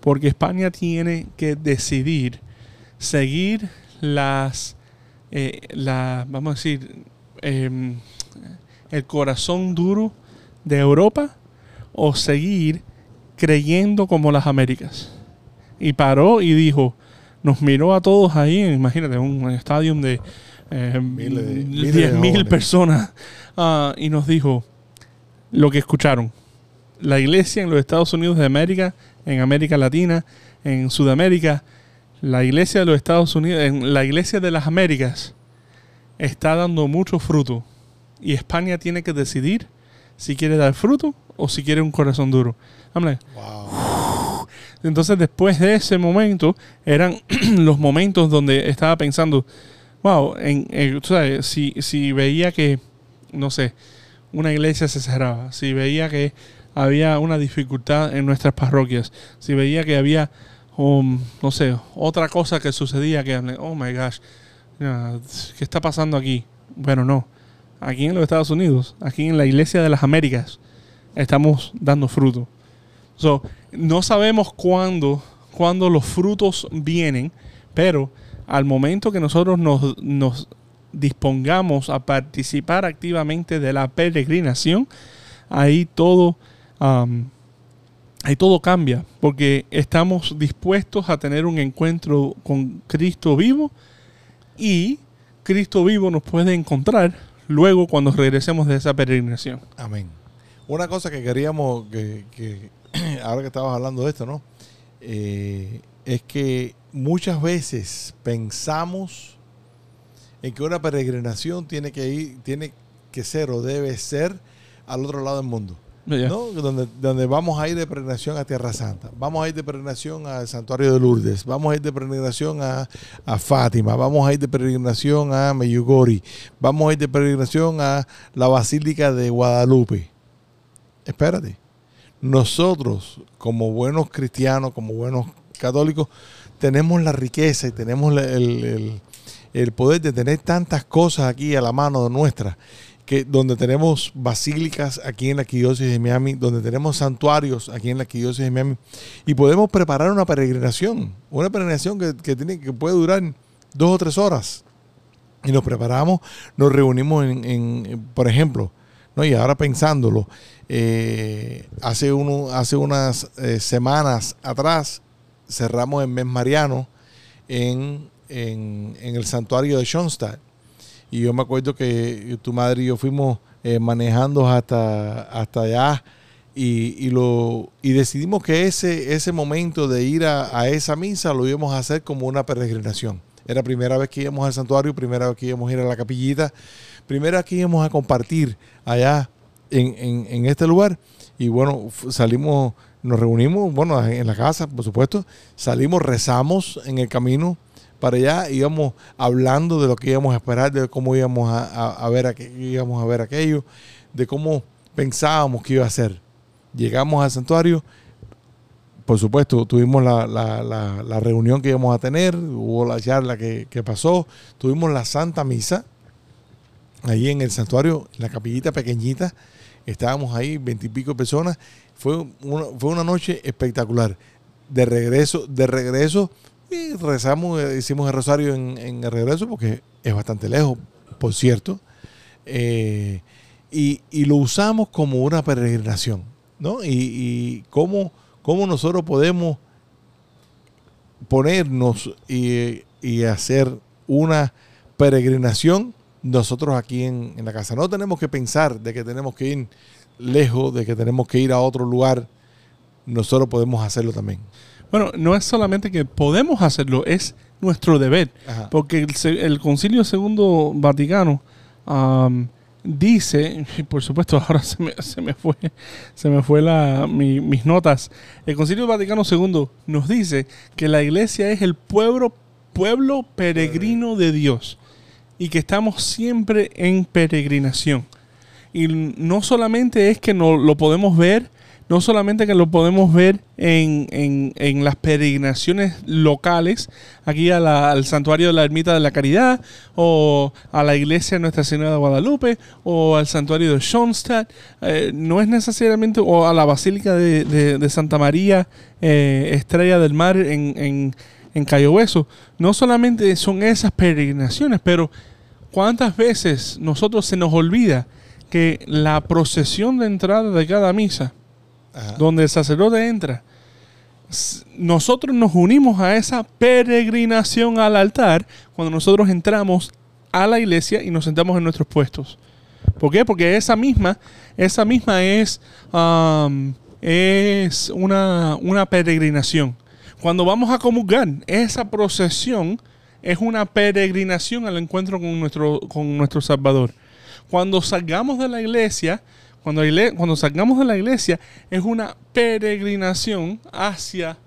porque España tiene que decidir seguir las, eh, vamos a decir, em, el corazón duro de Europa o seguir creyendo como las Américas. Y paró y dijo, nos miró a todos ahí, imagínate, un estadio de eh, Miles de- miles de 10 mil jóvenes. personas, ah, y nos dijo lo que escucharon. La iglesia en los Estados Unidos de América, en América Latina, en Sudamérica, la iglesia de los Estados Unidos, en la iglesia de las Américas, está dando mucho fruto. Y España tiene que decidir si quiere dar fruto o si quieres un corazón duro. Like, Wow. entonces después de ese momento eran los momentos donde estaba pensando, wow, en, en- tú sabes, si, si veía que, no sé, una iglesia se cerraba, si veía que había una dificultad en nuestras parroquias, si veía que había, um, no sé, otra cosa que sucedía que, oh my gosh, ¿qué está pasando aquí? Bueno, no. Aquí en los Estados Unidos, aquí en la Iglesia de las Américas, estamos dando fruto. No sabemos cuándo, cuándo los frutos vienen, pero al momento que nosotros nos, nos dispongamos a participar activamente de la peregrinación, ahí todo, am, ahí todo cambia, porque estamos dispuestos a tener un encuentro con Cristo vivo y Cristo vivo nos puede encontrar luego cuando regresemos de esa peregrinación. Amén. Una cosa que queríamos, que, ahora que estabas hablando de esto, ¿no? Eh, es que muchas veces pensamos en que una peregrinación tiene que ir, tiene que ser o debe ser al otro lado del mundo. ¿No? Donde, donde vamos a ir de peregrinación a Tierra Santa, vamos a ir de peregrinación al Santuario de Lourdes, vamos a ir de peregrinación a, a Fátima, vamos a ir de peregrinación a Meyugori, vamos a ir de peregrinación a la Basílica de Guadalupe. Espérate. Nosotros, como buenos cristianos, como buenos católicos, tenemos la riqueza y tenemos el, el- poder de tener tantas cosas aquí a la mano nuestra que donde tenemos basílicas aquí en la arquidiócesis de Miami, donde tenemos santuarios aquí en la arquidiócesis de Miami, y podemos preparar una peregrinación, una peregrinación que, que tiene, que puede durar dos o tres horas. Y nos preparamos, nos reunimos en, en- por ejemplo, ¿no? y ahora pensándolo, eh, hace, uno, hace unas eh, semanas atrás cerramos el mes mariano en, en- en el santuario de Schoenstatt. Y yo me acuerdo que tu madre y yo fuimos eh, manejando hasta, hasta allá y, y lo, y decidimos que ese, ese momento de ir a, a esa misa lo íbamos a hacer como una peregrinación. Era primera vez que íbamos al santuario, primera vez que íbamos a ir a la capillita, primera vez que íbamos a compartir allá en, en- en este lugar. Y bueno, salimos, nos reunimos, bueno, en la casa, por supuesto, salimos, rezamos en el camino para allá, íbamos hablando de lo que íbamos a esperar, de cómo íbamos a, a- ver, aqu- íbamos a ver aquello, de cómo pensábamos que iba a ser. Llegamos al santuario, por supuesto, tuvimos la, la- la- reunión que íbamos a tener, hubo la charla que, que pasó, tuvimos la Santa Misa, ahí en el santuario, en la capillita pequeñita, estábamos ahí, veintipico personas, fue fue una noche espectacular. De regreso, de regreso, y rezamos, eh, hicimos el rosario en, el regreso, porque es bastante lejos, por cierto, eh, y, lo usamos como una peregrinación, ¿no? Y, cómo, cómo nosotros podemos ponernos y, hacer una peregrinación nosotros aquí en la casa. No tenemos que pensar de que tenemos que ir lejos, de que tenemos que ir a otro lugar. Nosotros podemos hacerlo también. Bueno, no es solamente que podemos hacerlo, es nuestro deber. Ajá. Porque el, el Concilio Segundo Vaticano dice, y por supuesto ahora se me, se me fue, se me fue la, mi- mis notas. El Concilio Vaticano II nos dice que la iglesia es el pueblo, pueblo peregrino de Dios y que estamos siempre en peregrinación. Y no solamente es que no lo podemos ver, no solamente que lo podemos ver en, en- en las peregrinaciones locales, aquí al santuario de la Ermita de la Caridad, o a la iglesia de Nuestra Señora de Guadalupe, o al santuario de Schoenstatt, eh, no es necesariamente, o a la Basílica de, de- de Santa María, eh, Estrella del Mar en, en, en Cayo Hueso. No solamente son esas peregrinaciones, pero ¿cuántas veces nosotros se nos olvida que la procesión de entrada de cada misa, Donde el sacerdote entra, nosotros nos unimos a esa peregrinación al altar cuando nosotros entramos a la iglesia y nos sentamos en nuestros puestos. ¿Por qué? Porque esa misma, esa misma es, es una, una peregrinación. Cuando vamos a comulgar, esa procesión es una peregrinación al encuentro con nuestro, con nuestro Salvador. Cuando salgamos de la iglesia, Cuando, salgamos de la iglesia es una peregrinación hacia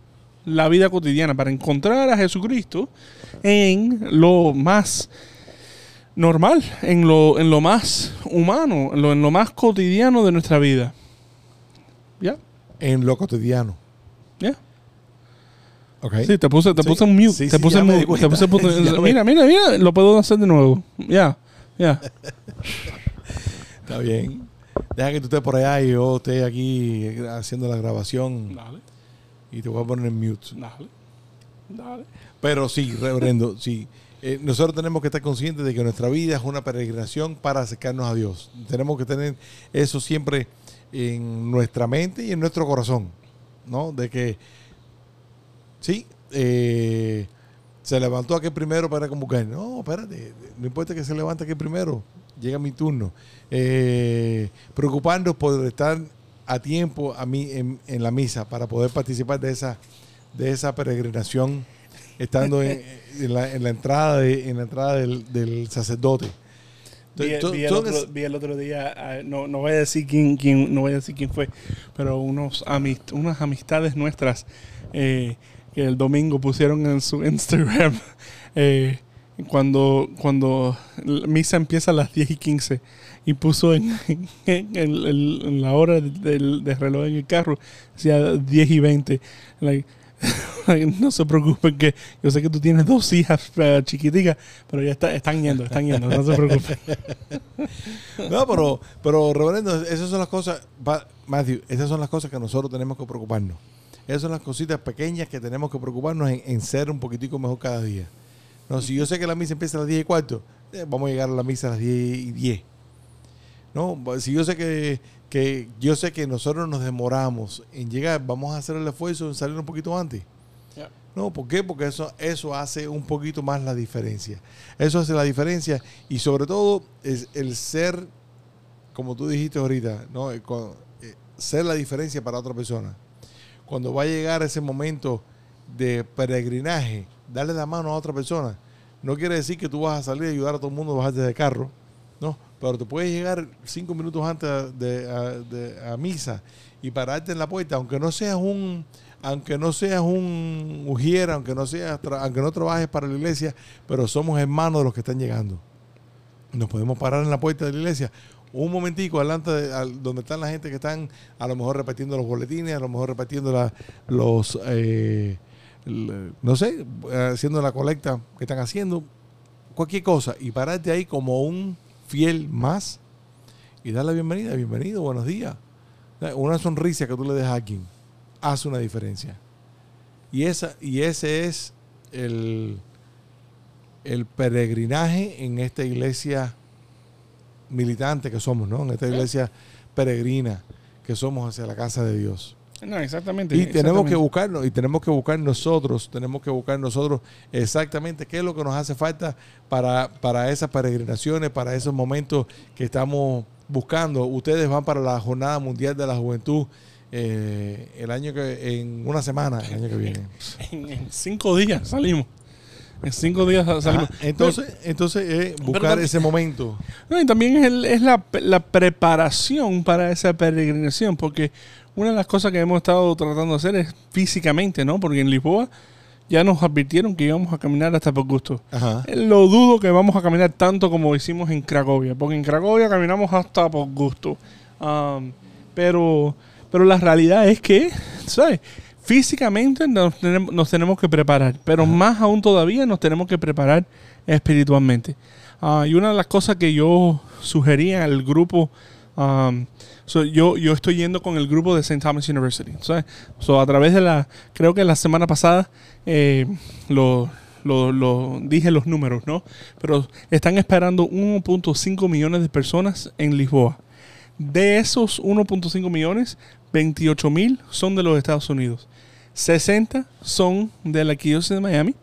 la vida cotidiana para encontrar a Jesucristo en lo más normal, en lo, en lo más humano, en lo, en lo más cotidiano de nuestra vida. ¿Ya? En lo cotidiano. ¿Ya? ¿Ok? Sí, te puse, te Sí. puse en mute. Sí, te sí, puse mute. te puse- mira, mira, mira, lo puedo hacer de nuevo. Ya, ya. Está bien. Deja que tú estés por allá y yo esté aquí haciendo la grabación Dale, y te voy a poner en mute. dale, dale. Pero sí, reverendo, sí. Eh, nosotros tenemos que estar conscientes de que nuestra vida es una peregrinación para acercarnos a Dios. Tenemos que tener eso siempre en nuestra mente y en nuestro corazón, ¿no? De que, sí, eh, se levantó aquel primero para convocar. No, espérate, no importa que se levante aquel primero, llega mi turno. Eh, preocuparnos por estar a tiempo a mí en, en la misa para poder participar de esa, de esa peregrinación estando en, en la, en la entrada de, en la entrada del, del sacerdote. Vi, Entonces, vi el son otro, es- vi el otro día, ah, no, no voy a decir quién, quién, no voy a decir quién fue, pero unos amist- unas amistades nuestras eh, que el domingo pusieron en su Instagram eh, cuando, cuando misa empieza a las 10 y 15 y puso en, la hora del, reloj en el carro, decía 10 y 20. Like, no se preocupen que yo sé que tú tienes dos hijas eh, chiquiticas, pero ya está, están yendo, están yendo, no se preocupen. No, pero, pero reverendo, esas son las cosas, Matthew, esas son las cosas que nosotros tenemos que preocuparnos. Esas son las cositas pequeñas que tenemos que preocuparnos en ser un poquitico mejor cada día. No, si yo sé que la misa empieza a las 10 y cuarto, eh, vamos a llegar a la misa a las 10 y 10. No, si yo sé que, que yo sé que nosotros nos demoramos en llegar, vamos a hacer el esfuerzo en salir un poquito antes. No, ¿por qué? Porque eso, eso hace un poquito más la diferencia. Eso hace la diferencia y sobre todo es el ser, como tú dijiste ahorita, ¿no? Eh, con- eh, ser la diferencia para otra persona. Cuando va a llegar ese momento de peregrinaje, darle la mano a otra persona, no quiere decir que tú vas a salir a ayudar a todo el mundo a bajarte de carro, no, pero te puedes llegar cinco minutos antes de, a, de- a misa y pararte en la puerta, aunque no seas un, aunque no seas un ujiera, aunque no seas, aunque no trabajes para la iglesia, pero somos hermanos de los que están llegando. Nos podemos parar en la puerta de la iglesia un momentico adelante de- al- donde están la gente que están a lo mejor repartiendo los boletines, a lo mejor repartiendo la- los, eh, el- no sé, haciendo la colecta que están haciendo, cualquier cosa, y pararte ahí como un fiel más y darle la bienvenida, bienvenido, buenos días. Una sonrisa que tú le dejas a alguien hace una diferencia. Y, esa, y ese es el, el peregrinaje en esta iglesia militante que somos, ¿no? En esta iglesia peregrina que somos hacia la casa de Dios. No, exactamente. Y tenemos que buscarnos, y tenemos que buscar nosotros, tenemos que buscar nosotros exactamente qué es lo que nos hace falta para, para esas peregrinaciones, para esos momentos que estamos buscando. Ustedes van para la Jornada Mundial de la Juventud eh, el año que, en una semana, el año que viene. En, en cinco días salimos. En cinco días salimos. Ajá, entonces, entonces eh, buscar también- ese momento. No, y también es, el- es la, la preparación para esa peregrinación, porque una de las cosas que hemos estado tratando de hacer es físicamente, ¿no? Porque en Lisboa ya nos advirtieron que íbamos a caminar hasta por gusto. Ajá. Lo dudo que vamos a caminar tanto como hicimos en Cracovia, porque en Cracovia caminamos hasta por gusto. Um, pero, pero la realidad es que, ¿sabes? Físicamente nos tenemos, nos tenemos que preparar, pero más aún todavía nos tenemos que preparar espiritualmente. Ah, y una de las cosas que yo sugería al grupo, um, so, yo, yo estoy yendo con el grupo de St. Thomas University. ¿sabes? So, a través de la, creo que la semana pasada, eh, lo, lo, lo- dije los números, ¿no? Pero están esperando 1.5 millones de personas en Lisboa. De esos 1.5 millones, 28 mil son de los Estados Unidos. 60 son de la Arquidiócesis de Miami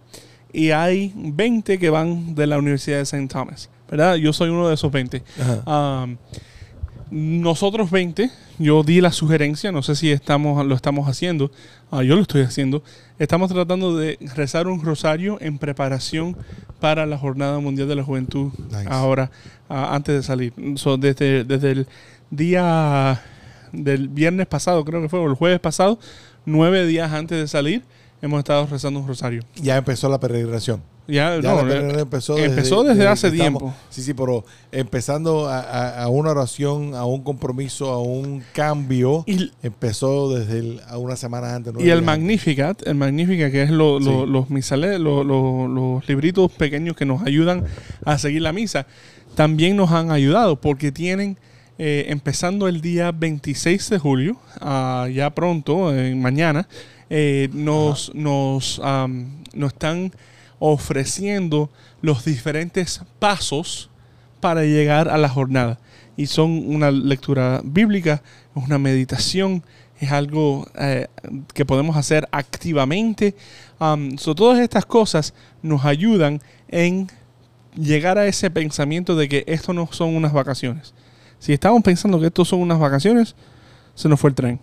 y hay 20 que van de la Universidad de St. Thomas. ¿Verdad? Yo soy uno de esos 20. Ajá. Um, nosotros 20, yo di la sugerencia, no sé si estamos, lo estamos haciendo, ah, yo lo estoy haciendo, estamos tratando de rezar un rosario en preparación para la Jornada Mundial de la Juventud Nice. ahora, ah, antes de salir. So, desde, desde, el, día del viernes pasado, creo que fue, o el jueves pasado, nueve días antes de salir, hemos estado rezando un rosario. Ya empezó la peregrinación. Ya, Ya no, la eh, empezó empezó desde hace estamos- tiempo. Sí, sí, pero empezando a, a- a una oración, a un compromiso, a un cambio, y, empezó desde el- a una semana antes. y el antes. Magnificat, el Magnificat, que es lo- lo- Sí. los misales, lo- lo- los libritos pequeños que nos ayudan a seguir la misa, también nos han ayudado porque tienen, eh, empezando el día 26 de julio, ah, ya pronto, eh, mañana, eh, nos, nos, am, nos están ofreciendo los diferentes pasos para llegar a la jornada. Y son una lectura bíblica, una meditación, es algo eh, que podemos hacer activamente. Um, so, todas estas cosas nos ayudan en llegar a ese pensamiento de que esto no son unas vacaciones. Si estamos pensando que esto son unas vacaciones, se nos fue el tren.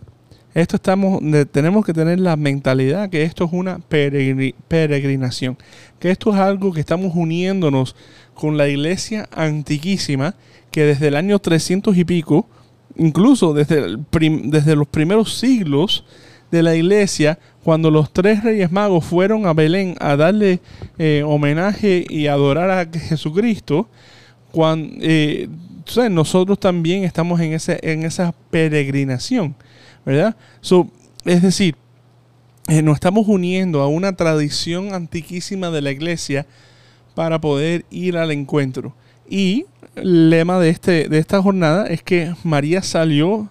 Esto estamos, tenemos que tener la mentalidad que esto es una peregri- peregrinación, que esto es algo que estamos uniéndonos con la iglesia antiquísima, que desde el año 300 y pico, incluso desde, desde los primeros siglos de la iglesia, cuando los tres reyes magos fueron a Belén a darle eh, homenaje y adorar a Jesucristo, cuan- eh, nosotros también estamos en, ese, en esa peregrinación, ¿verdad? So, es decir, eh, nos estamos uniendo a una tradición antiquísima de la iglesia para poder ir al encuentro. Y el lema de, este, de esta jornada es que María salió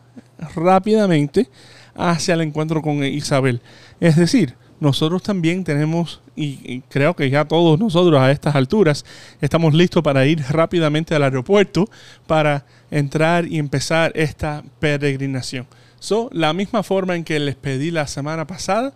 rápidamente hacia el encuentro con Isabel. Es decir, nosotros también tenemos, y, y creo que ya todos nosotros a estas alturas estamos listos para ir rápidamente al aeropuerto para entrar y empezar esta peregrinación. So, la misma forma en que les pedí la semana pasada,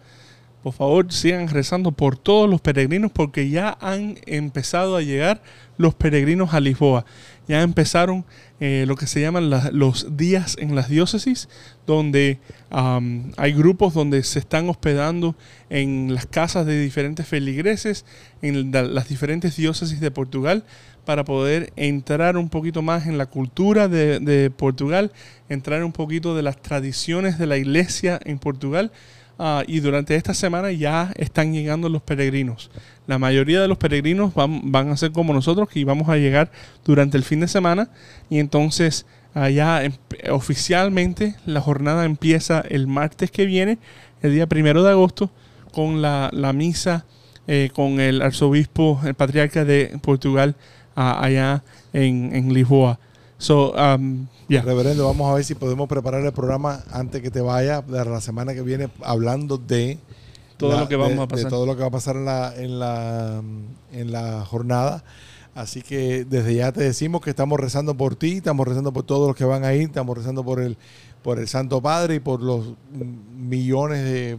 por favor sigan rezando por todos los peregrinos porque ya han empezado a llegar los peregrinos a Lisboa. Ya empezaron eh, lo que se llaman la- los días en las diócesis, donde hay grupos donde se están hospedando en las casas de diferentes feligreses, en la- las diferentes diócesis de Portugal, para poder entrar un poquito más en la cultura de, Portugal, entrar un poquito de las tradiciones de la iglesia en Portugal. Ah, y durante esta semana ya están llegando los peregrinos. La mayoría de los peregrinos van, van a ser como nosotros, que vamos a llegar durante el fin de semana. Y entonces allá em- oficialmente la jornada empieza el martes que viene, el día primero de agosto, con la, la misa eh, con el arzobispo, el patriarca de Portugal, allá en, en Lisboa. So, um, yeah. Reverendo, vamos a ver si podemos preparar el programa antes que te vaya de la semana que viene hablando de Todo la- lo que vamos de- a pasar. de todo lo que va a pasar en la, en la en la jornada. Así que desde ya te decimos que estamos rezando por ti, estamos rezando por todos los que van a ir, estamos rezando por el por el Santo Padre y por los millones de,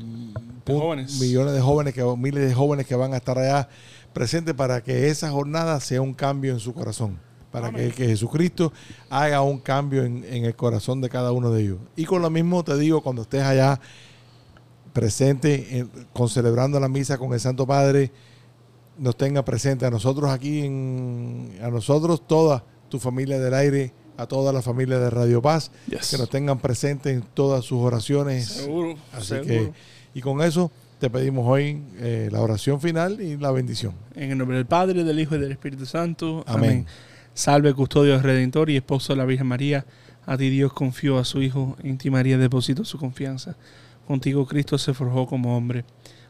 jóvenes. millones de jóvenes que miles de jóvenes que van a estar allá presentes para que esa jornada sea un cambio en su corazón, para que, Jesucristo haga un cambio en, en el corazón de cada uno de ellos. Y con lo mismo te digo, cuando estés allá presente, en- con celebrando la misa con el Santo Padre, nos tenga presente a nosotros aquí, en, a nosotros, toda tu familia del aire, a toda la familia de Radio Paz, Yes. que nos tengan presente en todas sus oraciones. Seguro, Así seguro. que, y con eso te pedimos hoy eh, la oración final y la bendición. En el nombre del Padre, del Hijo y del Espíritu Santo. Amén. Amén. Salve, custodio redentor y esposo de la Virgen María. A ti Dios confió a su Hijo, en ti María depositó su confianza. Contigo Cristo se forjó como hombre.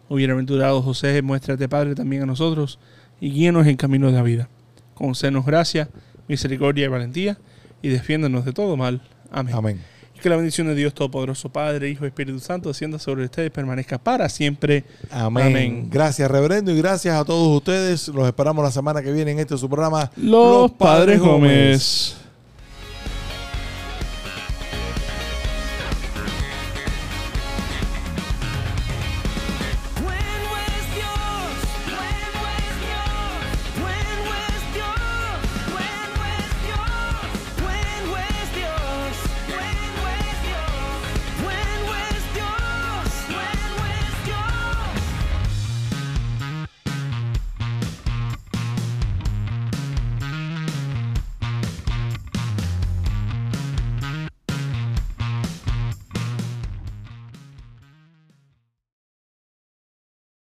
Oh, bienaventurado José, muéstrate Padre también a nosotros y guíanos en camino de la vida. Concédenos gracia, misericordia y valentía y defiéndonos de todo mal. Amén. Amén. Que la bendición de Dios Todopoderoso, Padre, Hijo y Espíritu Santo descienda sobre ustedes y permanezca para siempre. Amén. Amén. Gracias, reverendo, y gracias a todos ustedes. Los esperamos la semana que viene en este su programa. Los Padres Gómez.